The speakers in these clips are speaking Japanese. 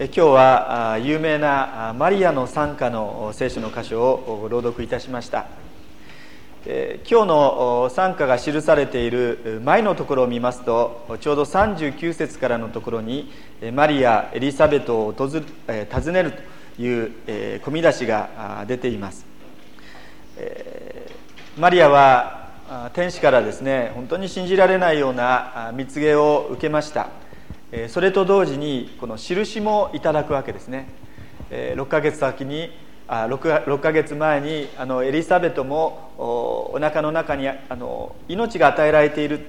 今日は有名なマリアの賛歌の聖書の箇所を朗読いたしました。今日の賛歌が記されている前のところを見ますとちょうど39節からのところにマリア・エリザベトを訪ねるという込み出しが出ています。マリアは天使からですね本当に信じられないような蜜毛を受けました。それと同時にこの印もいただくわけですね。6ヶ月先にあ 6, 6ヶ月前にあのエリザベトもおお腹の中にあの命が与えられている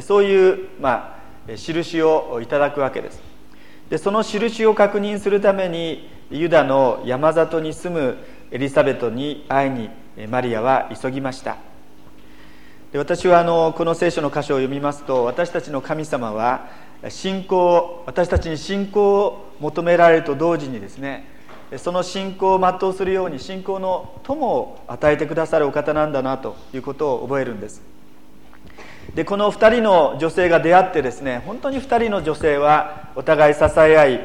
そういう、まあ、印をいただくわけです。でその印を確認するためにユダの山里に住むエリザベトに会いにマリアは急ぎました。で私はあのこの聖書の箇所を読みますと私たちの神様は信仰私たちに信仰を求められると同時にですねその信仰を全うするように信仰の友を与えてくださるお方なんだなということを覚えるんです。でこの2人の女性が出会ってですね本当に2人の女性はお互い支え合い、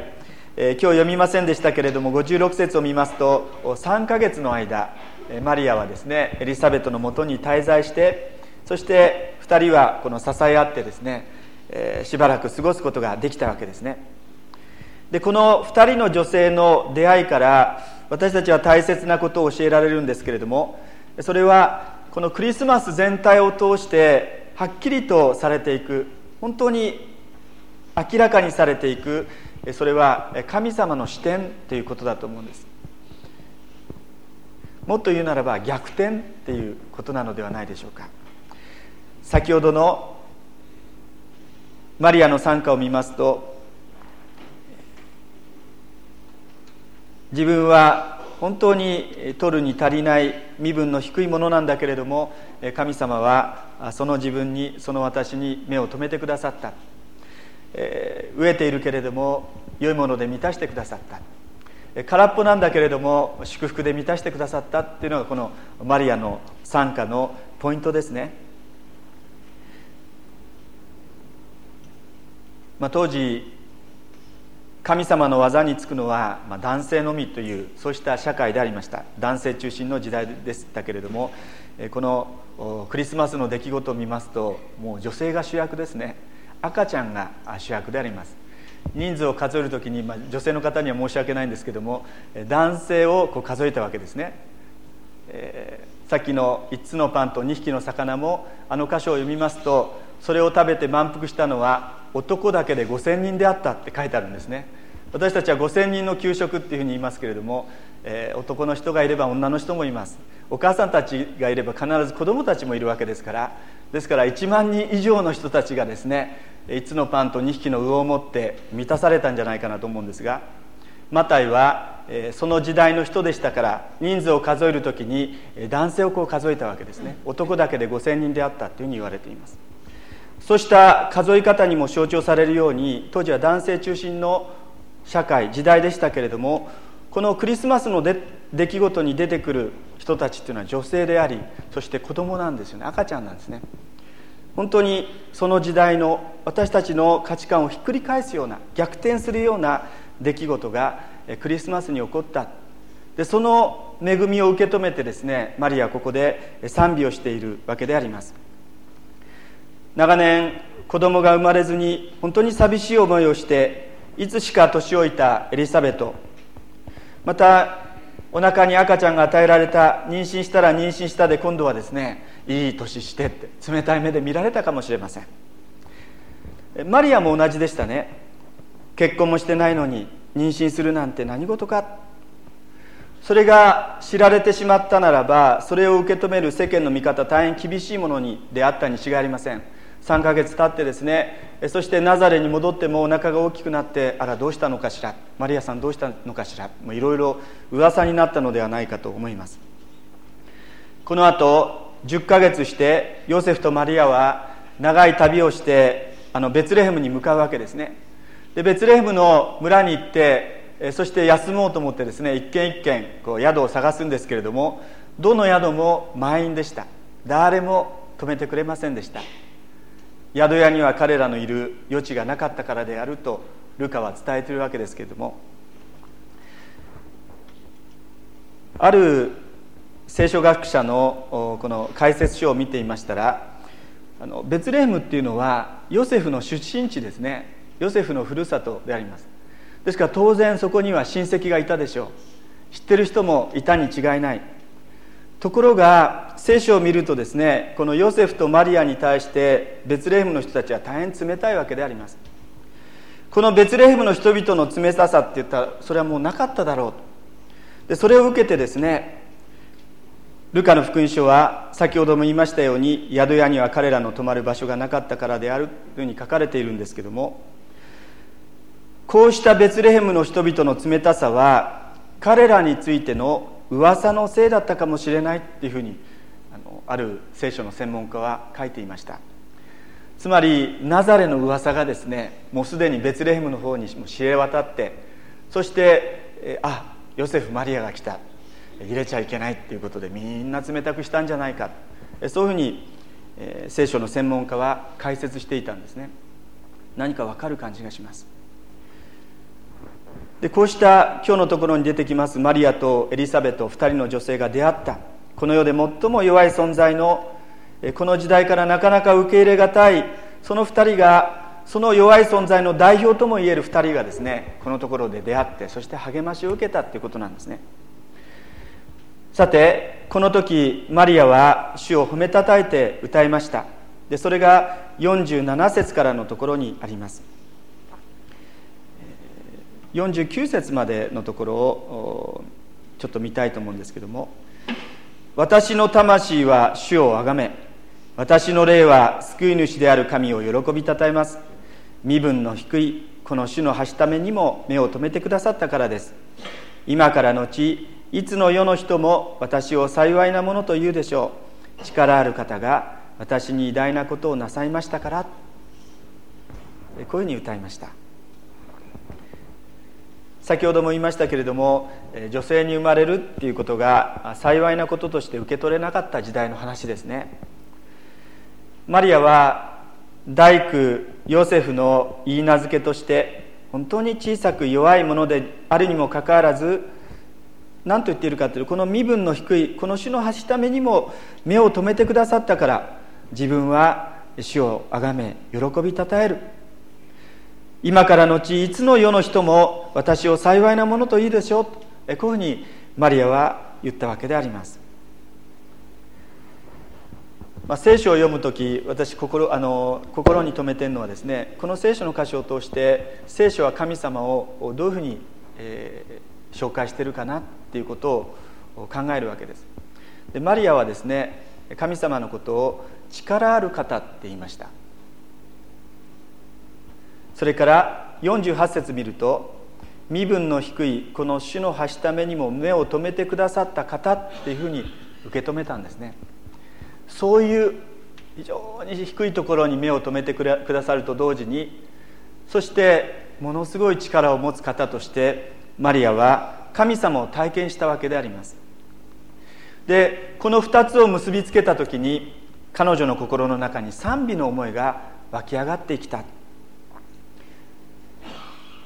えー、今日読みませんでしたけれども56節を見ますと3ヶ月の間マリアはですねエリザベトのもとに滞在してそして2人はこの支え合ってですね、え、しばらく過ごすことができたわけですね。でこの2人の女性の出会いから私たちは大切なことを教えられるんですけれどもそれはこのクリスマス全体を通してはっきりとされていく本当に明らかにされていくそれは神様の視点ということだと思うんです。もっと言うならば逆転っていうことなのではないでしょうか。先ほどのマリアの参加を見ますと自分は本当に取るに足りない身分の低いものなんだけれども神様はその自分にその私に目を留めてくださった、えー、飢えているけれども良いもので満たしてくださった。空っぽなんだけれども祝福で満たしてくださったっていうのがこのマリアの賛歌のポイントですね、まあ、当時神様の技につくのは、ま、男性のみというそうした社会でありました。男性中心の時代でしたけれどもこのクリスマスの出来事を見ますともう女性が主役ですね。赤ちゃんが主役であります。人数を数える時に、まあ、女性の方には申し訳ないんですけども男性をこう数えたわけですね、えー、さっきの5つのパンと2匹の魚もあの箇所を読みますとそれを食べて満腹したのは男だけで5,000人であったって書いてあるんですね。私たちは5,000人の給食っていうふうに言いますけれども、えー、男の人がいれば女の人もいます。お母さんたちがいれば必ず子供たちもいるわけですから。ですから1万人以上の人たちがですね5つのパンと2匹の魚を持って満たされたんじゃないかなと思うんですがマタイは、えー、その時代の人でしたから人数を数える時に男性をこう数えたわけですね。男だけで5,000人であったというふうに言われています。そうした数え方にも象徴されるように当時は男性中心の社会時代でしたけれどもこのクリスマスの出来事に出てくる人たちっていうのは女性でありそして子供なんですよね。赤ちゃんなんですね。本当にその時代の私たちの価値観をひっくり返すような逆転するような出来事がクリスマスに起こった。でその恵みを受け止めてですねマリアはここで賛美をしているわけであります。長年子供が生まれずに本当に寂しい思いをしていつしか年老いたエリザベト。またお腹に赤ちゃんが与えられた妊娠したら妊娠したで今度はですねいい年してって冷たい目で見られたかもしれません。マリアも同じでしたね。結婚もしてないのに妊娠するなんて何事か。それが知られてしまったならばそれを受け止める世間の見方大変厳しいものにであったに違いありません。3ヶ月経ってですねそしてナザレに戻ってもお腹が大きくなってあらどうしたのかしら？マリアさんどうしたのかしら？いろいろ噂になったのではないかと思います。この後10ヶ月してヨセフとマリアは長い旅をしてあのベツレヘムに向かうわけですね。でベツレヘムの村に行ってそして休もうと思ってですね一軒一軒こう宿を探すんですけれどもどの宿も満員でした。誰も泊めてくれませんでした。宿屋には彼らのいる余地がなかったからであるとルカは伝えているわけですけれどもある聖書学者のこの解説書を見ていましたらあのベツレームっていうのはヨセフの出身地ですね。ヨセフのふるさとであります。ですから当然そこには親戚がいたでしょう。知ってる人もいたに違いない。ところが聖書を見るとですねこのヨセフとマリアに対してベツレヘムの人たちは大変冷たいわけであります。このベツレヘムの人々の冷たさって言ったらそれはもうなかっただろうでそれを受けてですねルカの福音書は先ほども言いましたように宿屋には彼らの泊まる場所がなかったからであるというふうに書かれているんですけどもこうしたベツレヘムの人々の冷たさは彼らについての噂のせいだったかもしれないっていうふうにあのある聖書の専門家は書いていました。つまりナザレの噂がですねもうすでにベツレヘムの方にも知れ渡ってそしてえあヨセフ・マリアが来た。入れちゃいけないっていうことでみんな冷たくしたんじゃないか。そういうふうに、聖書の専門家は解説していたんですね。何かわかる感じがします。でこうした今日のところに出てきますマリアとエリザベト2人の女性が出会った。この世で最も弱い存在のこの時代からなかなか受け入れがたいその2人がその弱い存在の代表ともいえる2人がですねこのところで出会ってそして励ましを受けたということなんですね。さてこの時マリアは主を褒めたたえて歌いました。でそれが47節からのところにあります。49節までのところをちょっと見たいと思うんですけども「私の魂は主をあがめ私の霊は救い主である神を喜びたたえます。身分の低いこの主の橋ためにも目を留めてくださったからです。今からのちいつの世の人も私を幸いなものと言うでしょう。力ある方が私に偉大なことをなさいましたから。こういうふうに歌いました。先ほども言いましたけれども女性に生まれるっていうことが幸いなこととして受け取れなかった時代の話ですね。マリアは大工ヨセフの言い名付けとして本当に小さく弱いものであるにもかかわらず何と言っているかというとこの身分の低いこの主の橋ためにも目を留めてくださったから自分は主をあがめ喜びたたえる。今からのちいつの世の人も私を幸いなものといいでしょう。こういうふうにマリアは言ったわけであります、まあ、聖書を読む時私心あの心に留めてるのはですねこの聖書の箇所を通して聖書は神様をどういうふうに、えー、紹介してるかなっていうことを考えるわけです。でマリアはですね神様のことを力ある方って言いました。それから48節見ると身分の低いこの主の橋ためにも目を留めてくださった方っていうふうに受け止めたんですね。そういう非常に低いところに目を留めてくださると同時にそしてものすごい力を持つ方としてマリアは神様を体験したわけであります。でこの2つを結びつけた時に彼女の心の中に賛美の思いが湧き上がってきた。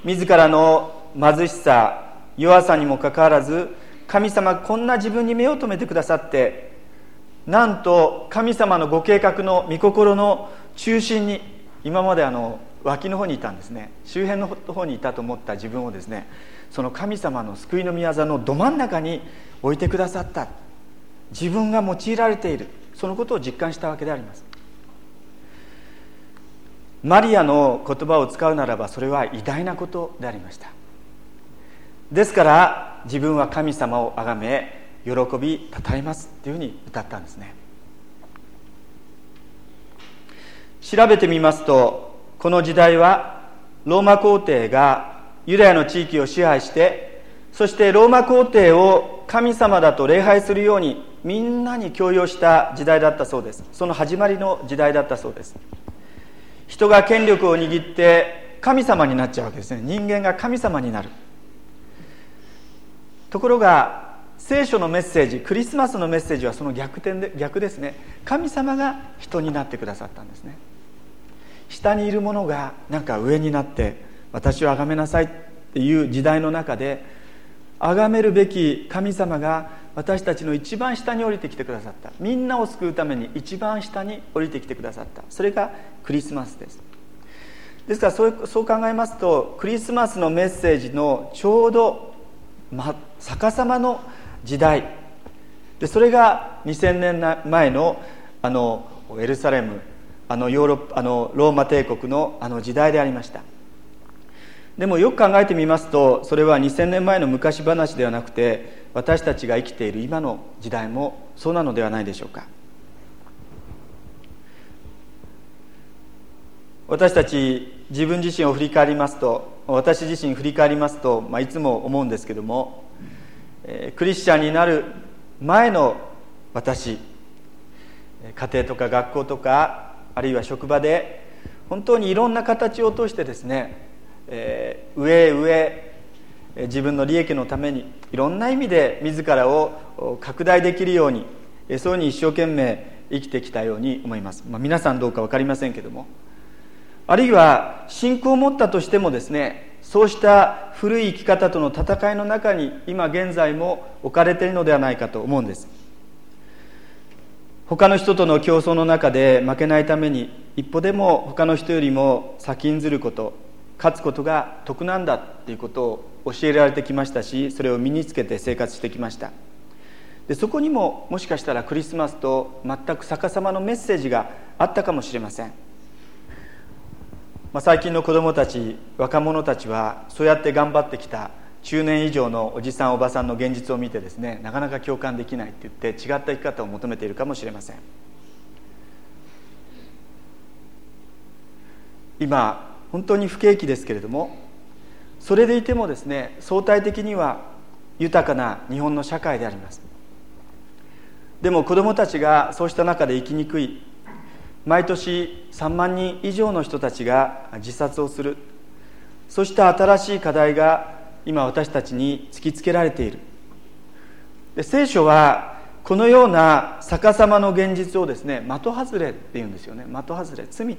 自らの貧しさ弱さにもかかわらず神様こんな自分に目を留めてくださってなんと神様のご計画の御心の中心に今まであの脇の方にいたんですね。周辺の方にいたと思った自分をですねその神様の救いの御業のど真ん中に置いてくださった。自分が用いられている。そのことを実感したわけであります。マリアの言葉を使うならばそれは偉大なことでありました。ですから自分は神様を崇め喜びたたえますっていうふうに歌ったんですね。調べてみますとこの時代はローマ皇帝がユダヤの地域を支配してそしてローマ皇帝を神様だと礼拝するようにみんなに強要した時代だったそうです。その始まりの時代だったそうです。人が権力を握って神様になっちゃうわけですね。人間が神様になる。ところが聖書のメッセージクリスマスのメッセージはその逆転で逆ですね。神様が人になってくださったんですね。下にいるものがなんか上になって私を崇めなさいっていう時代の中で崇めるべき神様が私たちの一番下に降りてきてくださった。みんなを救うために一番下に降りてきてくださった。それがクリスマスです。ですからそうそう考えますとクリスマスのメッセージのちょうど、ま、逆さまの時代。でそれが2000年前のあのエルサレムあのヨーロッあのローマ帝国のあの時代でありました。でもよく考えてみますとそれは2000年前の昔話ではなくて私たちが生きている今の時代もそうなのではないでしょうか。私たち自分自身を振り返りますと私自身振り返りますと、まあ、いつも思うんですけども、えー、クリスチャンになる前の私家庭とか学校とかあるいは職場で本当にいろんな形を通してですね、えー、上へ上へ自分の利益のためにいろんな意味で自らを拡大できるようにそういうふうに一生懸命生きてきたように思います、まあ、皆さんどうか分かりませんけども。あるいは信仰を持ったとしてもですねそうした古い生き方との戦いの中に今現在も置かれているのではないかと思うんです。他の人との競争の中で負けないために一歩でも他の人よりも先んずること勝つことが得なんだっていうことを教えられてきましたしそれを身につけて生活してきました。でそこにももしかしたらクリスマスと全く逆さまのメッセージがあったかもしれません、まあ、最近の子どもたち若者たちはそうやって頑張ってきた中年以上のおじさんおばさんの現実を見てですねなかなか共感できないって言って違った生き方を求めているかもしれません。今本当に不景気ですけれどもそれでいてもですね相対的には豊かな日本の社会であります。でも子どもたちがそうした中で生きにくい。毎年3万人以上の人たちが自殺をする。そうした新しい課題が今私たちに突きつけられている。で聖書はこのような逆さまの現実をですね的外れっていうんですよね。的外れ罪。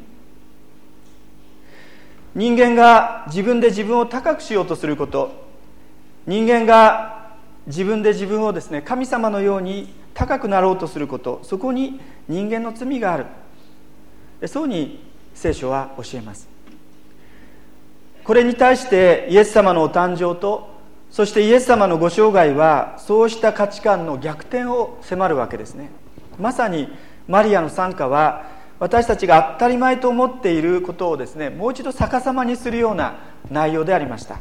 人間が自分で自分を高くしようとすること。人間が自分で自分をですね神様のように高くなろうとすること。そこに人間の罪がある。そうに聖書は教えます。これに対してイエス様のお誕生とそしてイエス様のご生涯はそうした価値観の逆転を迫るわけですね。まさにマリアの参加は私たちが当たり前と思っていることをですねもう一度逆さまにするような内容でありました。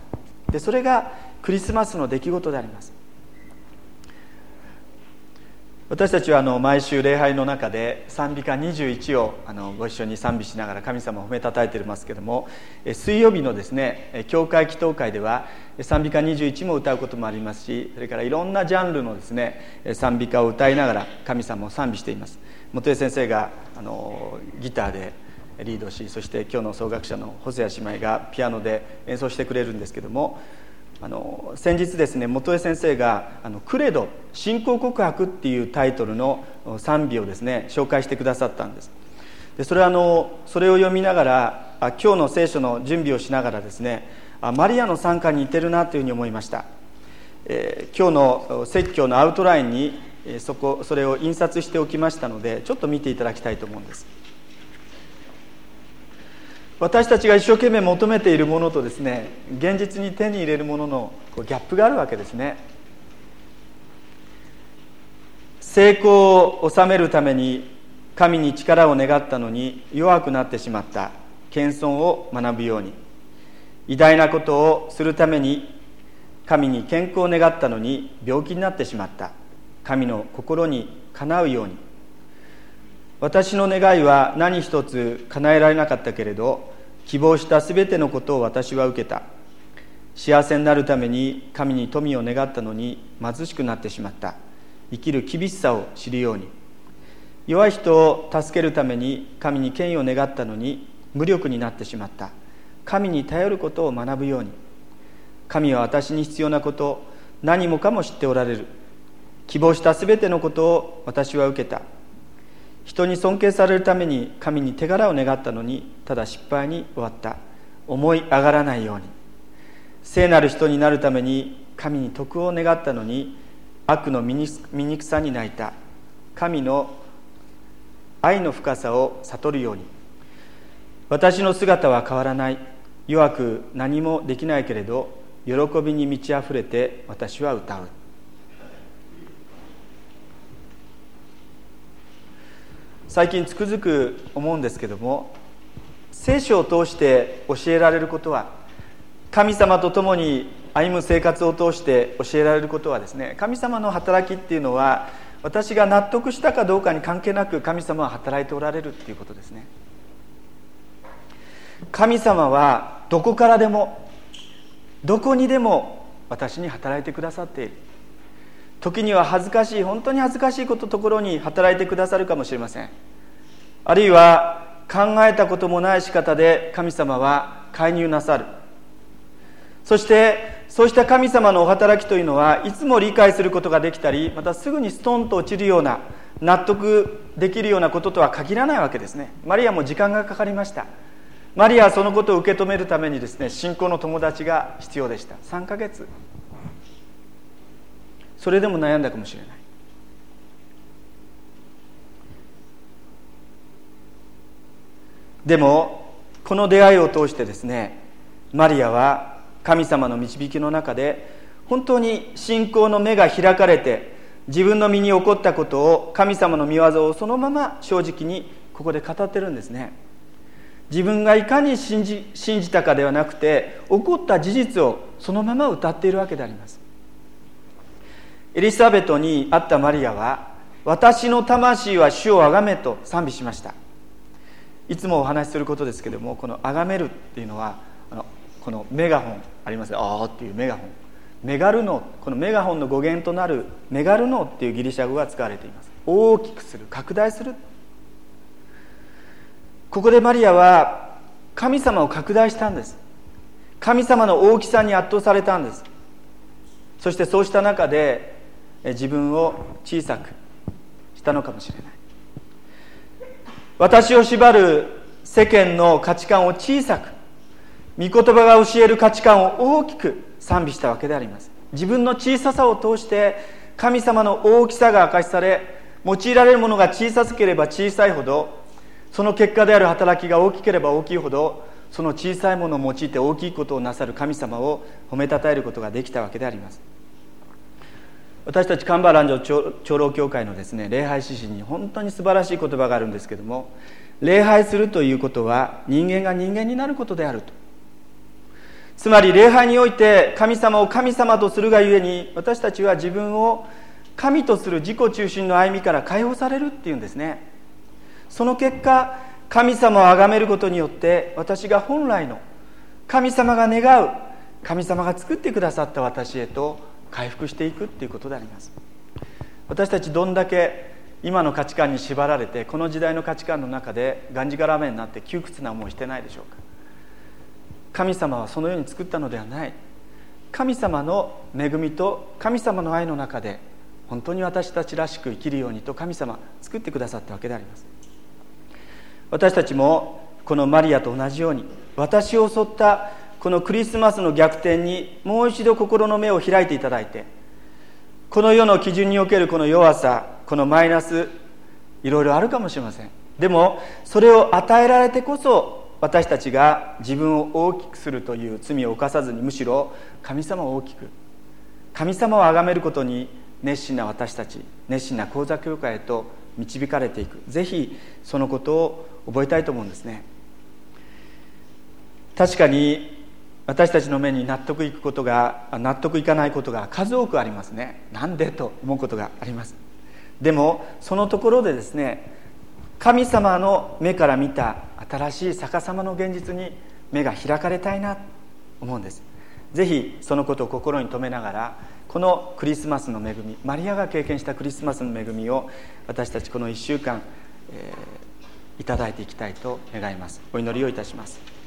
でそれがクリスマスの出来事であります。私たちはあの毎週礼拝の中で賛美歌21をあのご一緒に賛美しながら神様を褒めたたえていますけれども水曜日のですね教会祈祷会では賛美歌21も歌うこともありますしそれからいろんなジャンルのですね賛美歌を歌いながら神様を賛美しています。元江先生があのギターでリードしそして今日の奏楽者の細谷姉妹がピアノで演奏してくれるんですけどもあの先日ですね元江先生が「あのクレド信仰告白」っていうタイトルの賛美をですね紹介してくださったんです。でそれはあのそれを読みながらあ今日の聖書の準備をしながらですねあマリアの参加に似てるなというふうに思いました、えー、今日の説教のアウトラインにそこそれを印刷しておきましたのでちょっと見ていただきたいと思うんです。私たちが一生懸命求めているものとですね現実に手に入れるもののこうギャップがあるわけですね。成功を収めるために神に力を願ったのに弱くなってしまった謙遜を学ぶように偉大なことをするために神に健康を願ったのに病気になってしまった。神の心にかなうように。私の願いは何一つ叶えられなかったけれど希望したすべてのことを私は受けた。幸せになるために神に富を願ったのに貧しくなってしまった。生きる厳しさを知るように。弱い人を助けるために神に権威を願ったのに無力になってしまった。神に頼ることを学ぶように。神は私に必要なこと何もかも知っておられる。希望したすべてのことを私は受けた。人に尊敬されるために神に手柄を願ったのにただ失敗に終わった。思い上がらないように。聖なる人になるために神に徳を願ったのに悪の醜さに泣いた。神の愛の深さを悟るように。私の姿は変わらない。弱く何もできないけれど喜びに満ち溢れて私は歌う。最近つくづく思うんですけども聖書を通して教えられることは神様と共に歩む生活を通して教えられることはですね神様の働きっていうのは私が納得したかどうかに関係なく神様は働いておられるっていうことですね。神様はどこからでもどこにでも私に働いてくださっている。時には恥ずかしい本当に恥ずかしいことところに働いてくださるかもしれません。あるいは考えたこともない仕方で神様は介入なさる。そしてそうした神様のお働きというのはいつも理解することができたりまたすぐにストンと落ちるような納得できるようなこととは限らないわけですね。マリアも時間がかかりました。マリアはそのことを受け止めるためにですね信仰の友達が必要でした。3ヶ月。それでも悩んだかもしれない。でもこの出会いを通してですねマリアは神様の導きの中で本当に信仰の目が開かれて自分の身に起こったことを神様の見業をそのまま正直にここで語ってるんですね。自分がいかに信じ信じたかではなくて起こった事実をそのまま歌っているわけであります。エリザベトに会ったマリアは私の魂は主をあがめと賛美しました。いつもお話しすることですけどもこの「あがめる」っていうのはあのこのメガホンありますね「あー」っていうメガホン。メガルノこのメガホンの語源となるメガルノっていうギリシャ語が使われています。大きくする拡大する。ここでマリアは神様を拡大したんです。神様の大きさに圧倒されたんです。そしてそうした中で自分を小さくしたのかもしれない。私を縛る世間の価値観を小さく御言葉が教える価値観を大きく賛美したわけであります。自分の小ささを通して神様の大きさが明かしされ用いられるものが小さければ小さいほどその結果である働きが大きければ大きいほどその小さいものを用いて大きいことをなさる神様を褒めたたえることができたわけであります。私たちカンバーランジ長老教会のですね礼拝指針に本当に素晴らしい言葉があるんですけども礼拝するということは人間が人間になることであると。つまり礼拝において神様を神様とするがゆえに私たちは自分を神とする自己中心の歩みから解放されるっていうんですね。その結果神様を崇めることによって私が本来の神様が願う神様が作ってくださった私へと回復していくっていうことであります。私たちどんだけ今の価値観に縛られてこの時代の価値観の中でがんじがらめになって窮屈な思いしてないでしょうか。神様はそのように作ったのではない。神様の恵みと神様の愛の中で本当に私たちらしく生きるようにと神様作ってくださったわけであります。私たちもこのマリアと同じように私を襲ったこのクリスマスの逆転にもう一度心の目を開いていただいてこの世の基準におけるこの弱さこのマイナスいろいろあるかもしれません。でもそれを与えられてこそ私たちが自分を大きくするという罪を犯さずにむしろ神様を大きく神様を崇めることに熱心な私たち熱心な講座教会へと導かれていく。ぜひそのことを覚えたいと思うんですね。確かに私たちの目に納得いくことが納得いかないことが数多くありますね。なんでと思うことがあります。でもそのところでですね神様の目から見た新しい逆さまの現実に目が開かれたいなと思うんです。ぜひそのことを心に留めながらこのクリスマスの恵みマリアが経験したクリスマスの恵みを私たちこの1週間、えー、いただいていきたいと願います。お祈りをいたします。